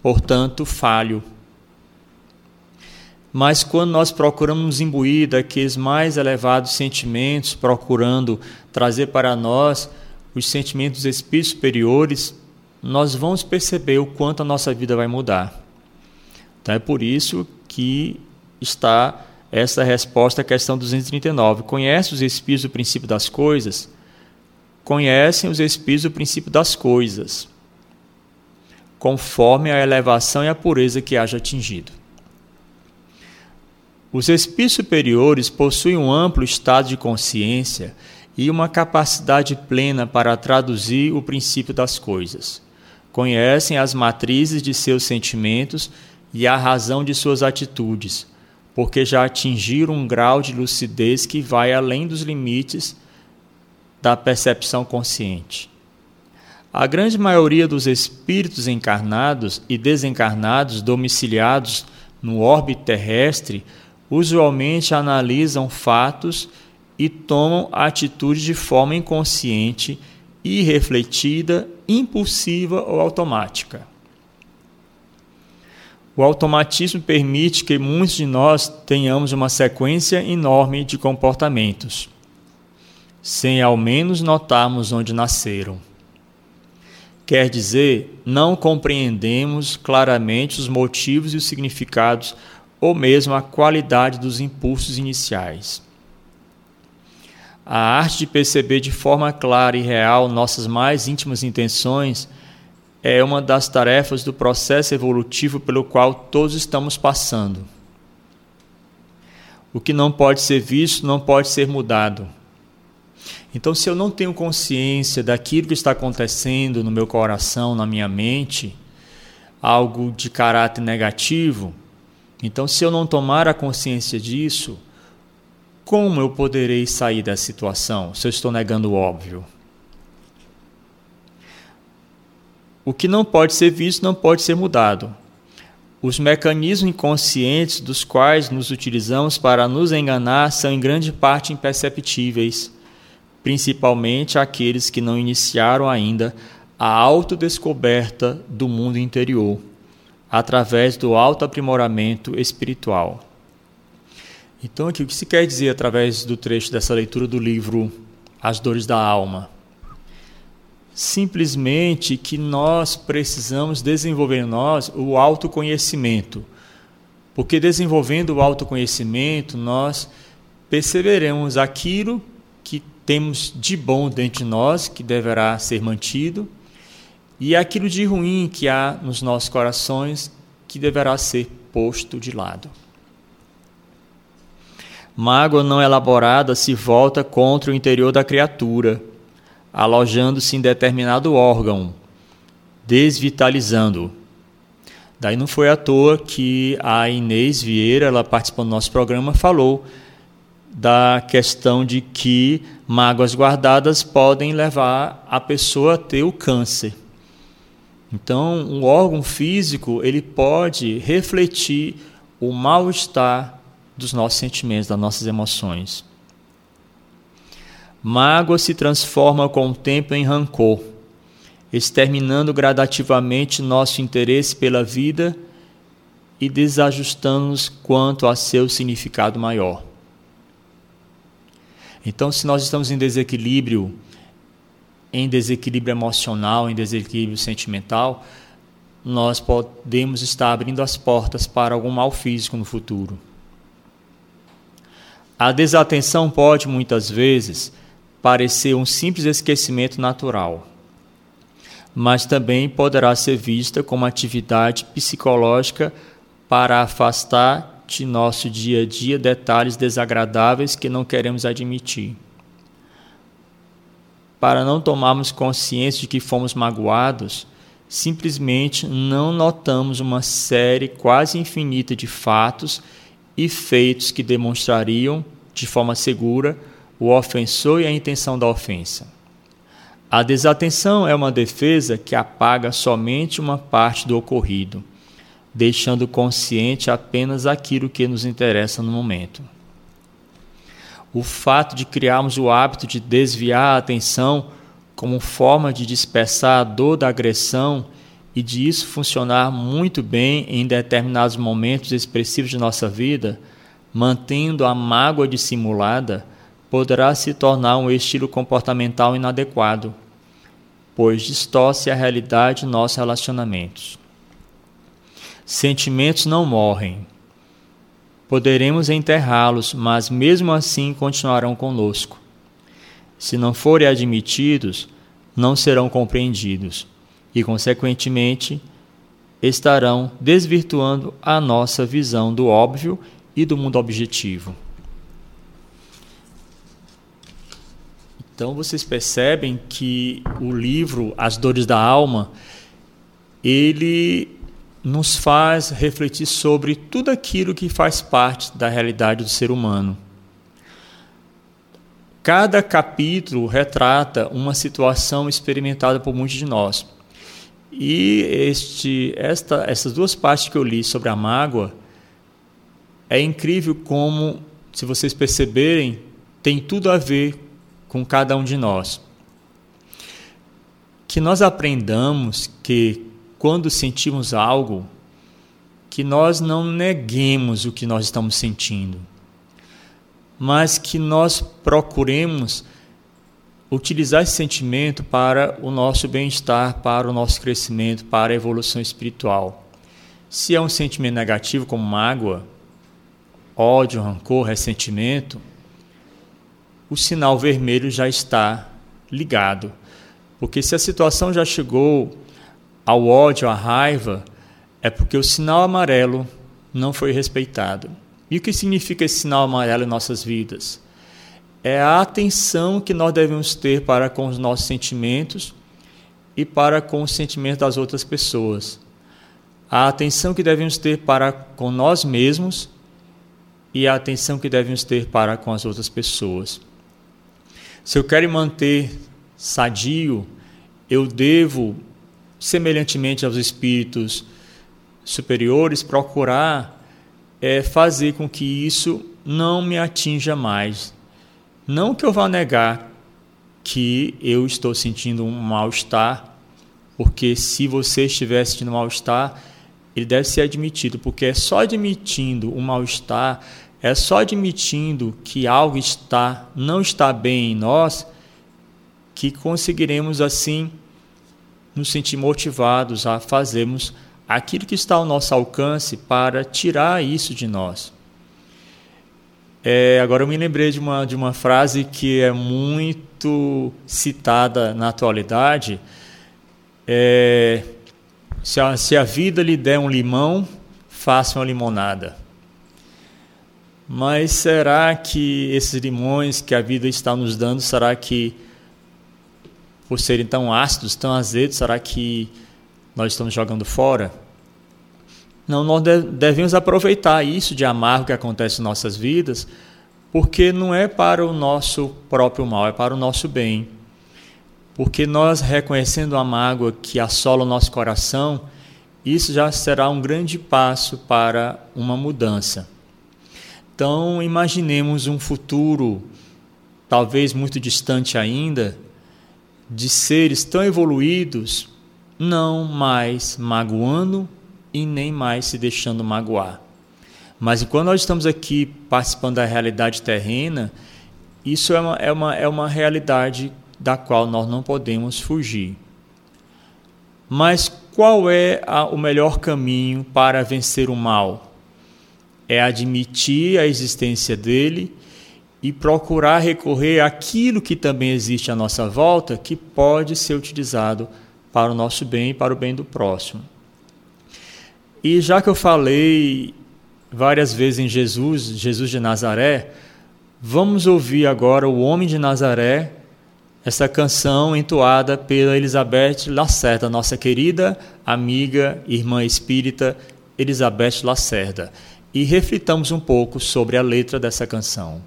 portanto, falho. Mas quando nós procuramos imbuir daqueles mais elevados sentimentos, procurando trazer para nós os sentimentos dos espíritos superiores, nós vamos perceber o quanto a nossa vida vai mudar. Então é por isso que está essa resposta à questão 239. Conhece os espíritos do princípio das coisas? Conhecem os espíritos do princípio das coisas, conforme a elevação e a pureza que haja atingido. Os espíritos superiores possuem um amplo estado de consciência e uma capacidade plena para traduzir o princípio das coisas. Conhecem as matrizes de seus sentimentos e a razão de suas atitudes porque já atingiram um grau de lucidez que vai além dos limites da percepção consciente. A grande maioria dos espíritos encarnados e desencarnados domiciliados no orbe terrestre usualmente analisam fatos e tomam atitudes de forma inconsciente, irrefletida, impulsiva ou automática. O automatismo permite que muitos de nós tenhamos uma sequência enorme de comportamentos, sem ao menos notarmos onde nasceram. Quer dizer, não compreendemos claramente os motivos e os significados, ou mesmo a qualidade dos impulsos iniciais. A arte de perceber de forma clara e real nossas mais íntimas intenções é uma das tarefas do processo evolutivo pelo qual todos estamos passando. O que não pode ser visto não pode ser mudado. Então, se eu não tenho consciência daquilo que está acontecendo no meu coração, na minha mente, algo de caráter negativo, então, se eu não tomar a consciência disso, como eu poderei sair dessa situação se eu estou negando o óbvio? O que não pode ser visto não pode ser mudado. Os mecanismos inconscientes dos quais nos utilizamos para nos enganar são em grande parte imperceptíveis, principalmente aqueles que não iniciaram ainda a autodescoberta do mundo interior, através do autoaprimoramento espiritual. Então, aqui, o que se quer dizer através do trecho dessa leitura do livro As Dores da Alma? simplesmente que nós precisamos desenvolver em nós o autoconhecimento. Porque desenvolvendo o autoconhecimento, nós perceberemos aquilo que temos de bom dentro de nós, que deverá ser mantido, e aquilo de ruim que há nos nossos corações, que deverá ser posto de lado. Mágoa não elaborada se volta contra o interior da criatura alojando-se em determinado órgão, desvitalizando-o. Daí não foi à toa que a Inês Vieira, ela participou do nosso programa, falou da questão de que mágoas guardadas podem levar a pessoa a ter o câncer. Então, um órgão físico, ele pode refletir o mal-estar dos nossos sentimentos, das nossas emoções. Mágoa se transforma com o tempo em rancor, exterminando gradativamente nosso interesse pela vida e desajustando-nos quanto a seu significado maior. Então, se nós estamos em desequilíbrio, em desequilíbrio emocional, em desequilíbrio sentimental, nós podemos estar abrindo as portas para algum mal físico no futuro. A desatenção pode, muitas vezes, parecer um simples esquecimento natural, mas também poderá ser vista como atividade psicológica para afastar de nosso dia a dia detalhes desagradáveis que não queremos admitir. Para não tomarmos consciência de que fomos magoados, simplesmente não notamos uma série quase infinita de fatos e feitos que demonstrariam, de forma segura, o ofensor e a intenção da ofensa. A desatenção é uma defesa que apaga somente uma parte do ocorrido, deixando consciente apenas aquilo que nos interessa no momento. O fato de criarmos o hábito de desviar a atenção como forma de dispersar a dor da agressão e de isso funcionar muito bem em determinados momentos expressivos de nossa vida, mantendo a mágoa dissimulada, poderá se tornar um estilo comportamental inadequado, pois distorce a realidade de nossos relacionamentos. Sentimentos não morrem. Poderemos enterrá-los, mas mesmo assim continuarão conosco se não forem admitidos, não serão compreendidos e, consequentemente, estarão desvirtuando a nossa visão do óbvio e do mundo objetivo. Então vocês percebem que o livro As Dores da Alma ele nos faz refletir sobre tudo aquilo que faz parte da realidade do ser humano. Cada capítulo retrata uma situação experimentada por muitos de nós. E este, esta, essas duas partes que eu li sobre a mágoa, é incrível como, se vocês perceberem, tem tudo a ver com cada um de nós. Que nós aprendamos que quando sentimos algo, que nós não neguemos o que nós estamos sentindo mas que nós procuremos utilizar esse sentimento para o nosso bem-estar, para o nosso crescimento, para a evolução espiritual. Se é um sentimento negativo, como mágoa, ódio, rancor, ressentimento, o sinal vermelho já está ligado. Porque se a situação já chegou ao ódio, à raiva, é porque o sinal amarelo não foi respeitado. E o que significa esse sinal amarelo em nossas vidas? É a atenção que nós devemos ter para com os nossos sentimentos e para com os sentimentos das outras pessoas. A atenção que devemos ter para com nós mesmos e a atenção que devemos ter para com as outras pessoas. Se eu quero manter sadio, eu devo, semelhantemente aos espíritos superiores, procurar é fazer com que isso não me atinja mais. Não que eu vá negar que eu estou sentindo um mal-estar, porque se você estiver sentindo mal-estar, ele deve ser admitido, porque é só admitindo o mal-estar, é só admitindo que algo está não está bem em nós que conseguiremos assim nos sentir motivados a fazermos aquilo que está ao nosso alcance para tirar isso de nós. É, agora eu me lembrei de uma, de uma frase que é muito citada na atualidade. É, se, a, se a vida lhe der um limão, faça uma limonada. Mas será que esses limões que a vida está nos dando, será que, por serem tão ácidos, tão azedos, será que nós estamos jogando fora. Não, nós devemos aproveitar isso de amargo que acontece em nossas vidas, porque não é para o nosso próprio mal, é para o nosso bem. Porque nós reconhecendo a mágoa que assola o nosso coração, isso já será um grande passo para uma mudança. Então, imaginemos um futuro, talvez muito distante ainda, de seres tão evoluídos não mais magoando e nem mais se deixando magoar. Mas quando nós estamos aqui participando da realidade terrena, isso é uma, é uma, é uma realidade da qual nós não podemos fugir. Mas qual é a, o melhor caminho para vencer o mal? É admitir a existência dele e procurar recorrer àquilo que também existe à nossa volta, que pode ser utilizado para o nosso bem e para o bem do próximo. E já que eu falei várias vezes em Jesus, Jesus de Nazaré, vamos ouvir agora o Homem de Nazaré, essa canção entoada pela Elizabeth Lacerda, nossa querida amiga, irmã espírita Elizabeth Lacerda. E reflitamos um pouco sobre a letra dessa canção.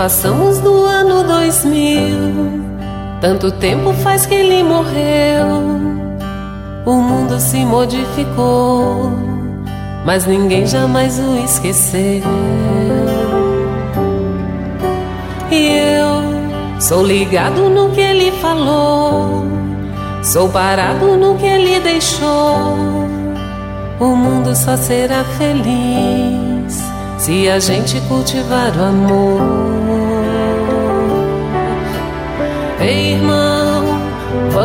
Passamos do ano 2000, tanto tempo faz que ele morreu. O mundo se modificou, mas ninguém jamais o esqueceu. E eu sou ligado no que ele falou, sou parado no que ele deixou. O mundo só será feliz se a gente cultivar o amor.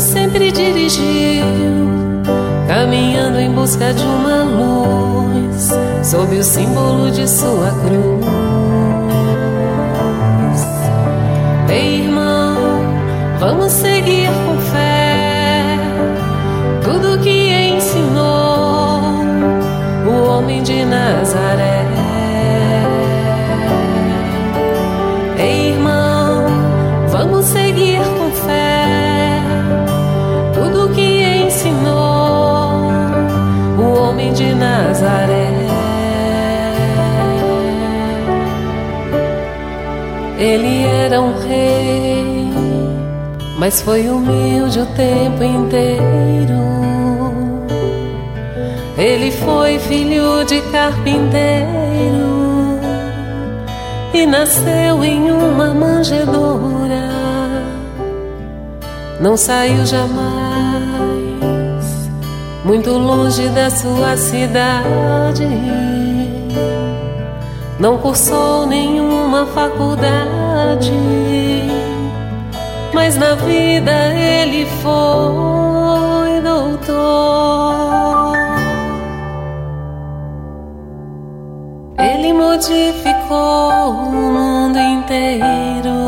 Sempre dirigiu, caminhando em busca de uma luz, sob o símbolo de sua cruz. Mas foi humilde o tempo inteiro. Ele foi filho de carpinteiro e nasceu em uma manjedoura. Não saiu jamais muito longe da sua cidade. Não cursou nenhuma faculdade, mas na vida ele foi doutor. Ele modificou o mundo inteiro.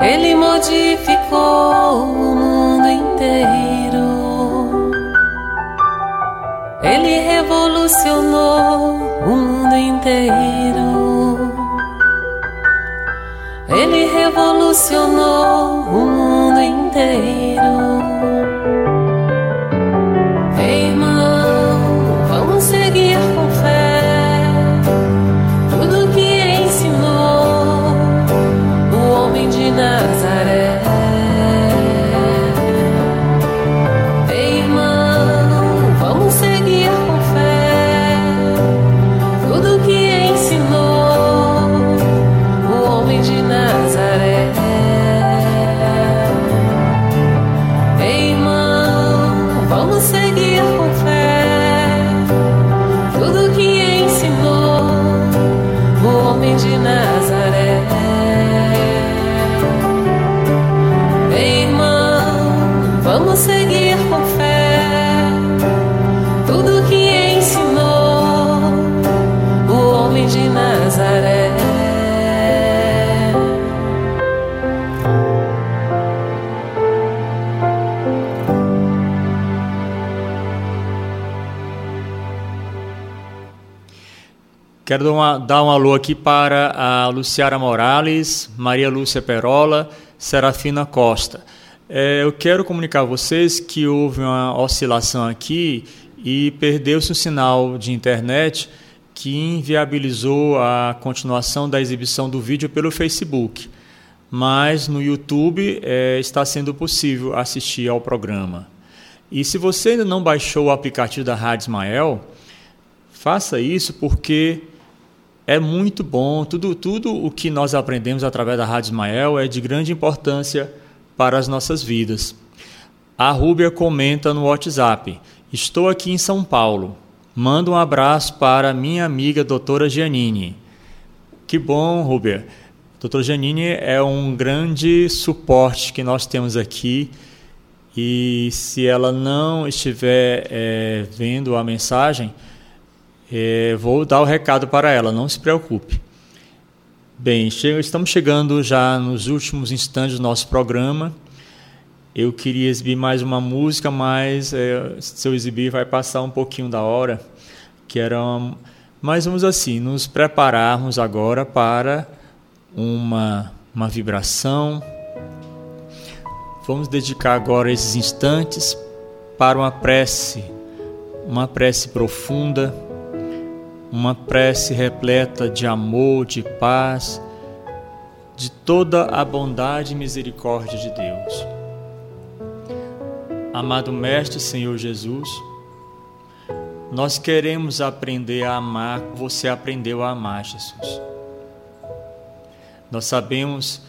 Ele modificou o revolucionou Quero dar, uma, dar um alô aqui para a Luciara Morales, Maria Lúcia Perola, Serafina Costa. É, eu quero comunicar a vocês que houve uma oscilação aqui e perdeu-se um sinal de internet que inviabilizou a continuação da exibição do vídeo pelo Facebook. Mas no YouTube é, está sendo possível assistir ao programa. E se você ainda não baixou o aplicativo da Rádio Ismael, faça isso porque é muito bom. Tudo, tudo o que nós aprendemos através da Rádio Ismael é de grande importância para as nossas vidas. A Rúbia comenta no WhatsApp: Estou aqui em São Paulo. Manda um abraço para minha amiga doutora Giannini. Que bom, Rúbia. Doutora Giannini é um grande suporte que nós temos aqui. E se ela não estiver é, vendo a mensagem, é, vou dar o recado para ela, não se preocupe. Bem, estamos chegando já nos últimos instantes do nosso programa. Eu queria exibir mais uma música, mas é, se eu exibir vai passar um pouquinho da hora. Que era uma... Mas vamos assim, nos prepararmos agora para uma, uma vibração. Vamos dedicar agora esses instantes para uma prece, uma prece profunda, uma prece repleta de amor, de paz, de toda a bondade e misericórdia de Deus. Amado Mestre Senhor Jesus, nós queremos aprender a amar como você aprendeu a amar, Jesus. Nós sabemos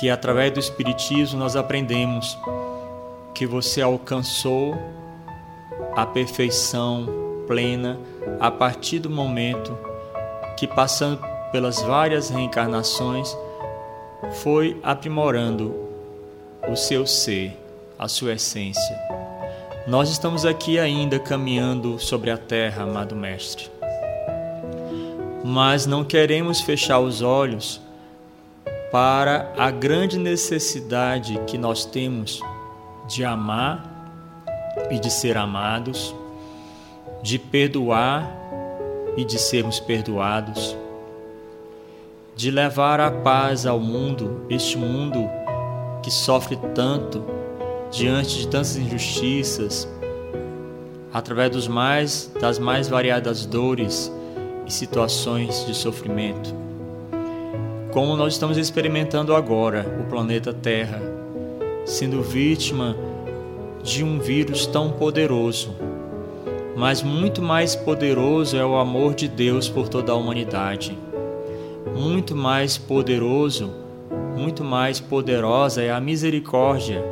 que através do Espiritismo nós aprendemos que você alcançou a perfeição plena a partir do momento que, passando pelas várias reencarnações, foi aprimorando o seu ser a sua essência. Nós estamos aqui ainda caminhando sobre a terra, amado Mestre. Mas não queremos fechar os olhos para a grande necessidade que nós temos de amar e de ser amados, de perdoar e de sermos perdoados, de levar a paz ao mundo, este mundo que sofre tanto diante de tantas injustiças, através dos mais das mais variadas dores e situações de sofrimento. Como nós estamos experimentando agora o planeta Terra, sendo vítima de um vírus tão poderoso, mas muito mais poderoso é o amor de Deus por toda a humanidade. Muito mais poderoso, muito mais poderosa é a misericórdia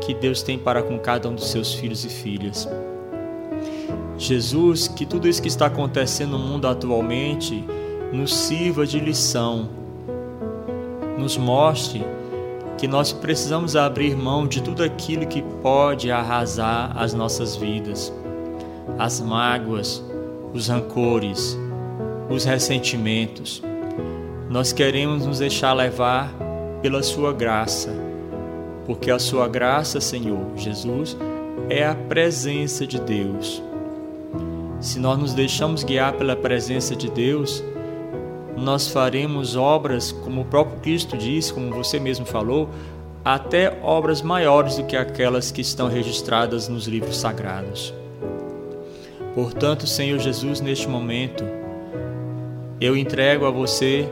que Deus tem para com cada um dos seus filhos e filhas. Jesus, que tudo isso que está acontecendo no mundo atualmente nos sirva de lição, nos mostre que nós precisamos abrir mão de tudo aquilo que pode arrasar as nossas vidas, as mágoas, os rancores, os ressentimentos. Nós queremos nos deixar levar pela Sua graça porque a sua graça, Senhor Jesus, é a presença de Deus. Se nós nos deixamos guiar pela presença de Deus, nós faremos obras, como o próprio Cristo disse, como você mesmo falou, até obras maiores do que aquelas que estão registradas nos livros sagrados. Portanto, Senhor Jesus, neste momento, eu entrego a você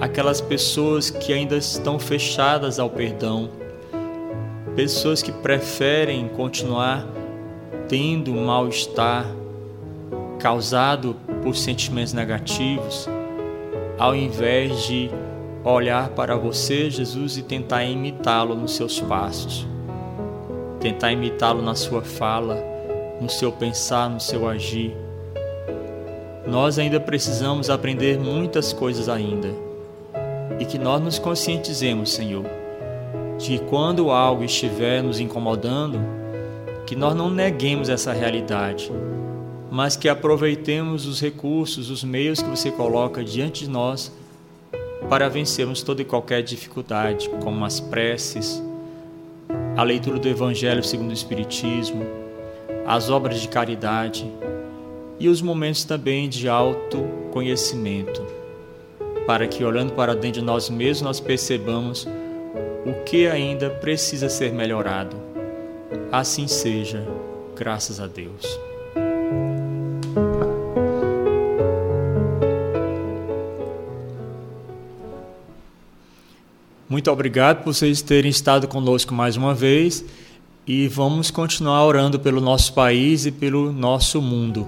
aquelas pessoas que ainda estão fechadas ao perdão pessoas que preferem continuar tendo mal-estar causado por sentimentos negativos, ao invés de olhar para você, Jesus, e tentar imitá-lo nos seus passos, tentar imitá-lo na sua fala, no seu pensar, no seu agir. Nós ainda precisamos aprender muitas coisas ainda e que nós nos conscientizemos, Senhor de quando algo estiver nos incomodando, que nós não neguemos essa realidade, mas que aproveitemos os recursos, os meios que você coloca diante de nós para vencermos toda e qualquer dificuldade, como as preces, a leitura do Evangelho segundo o Espiritismo, as obras de caridade e os momentos também de autoconhecimento, para que olhando para dentro de nós mesmos nós percebamos o que ainda precisa ser melhorado. Assim seja, graças a Deus. Muito obrigado por vocês terem estado conosco mais uma vez e vamos continuar orando pelo nosso país e pelo nosso mundo,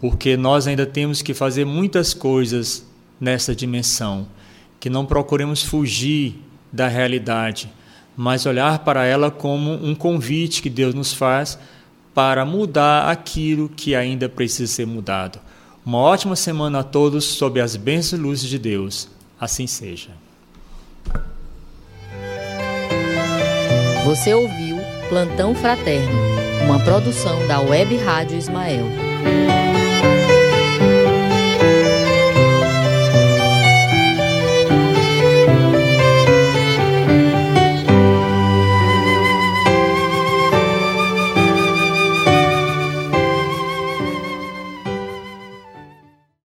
porque nós ainda temos que fazer muitas coisas nessa dimensão, que não procuremos fugir da realidade, mas olhar para ela como um convite que Deus nos faz para mudar aquilo que ainda precisa ser mudado. Uma ótima semana a todos sob as bênçãos e luzes de Deus. Assim seja. Você ouviu Plantão Fraterno, uma produção da Web Rádio Ismael.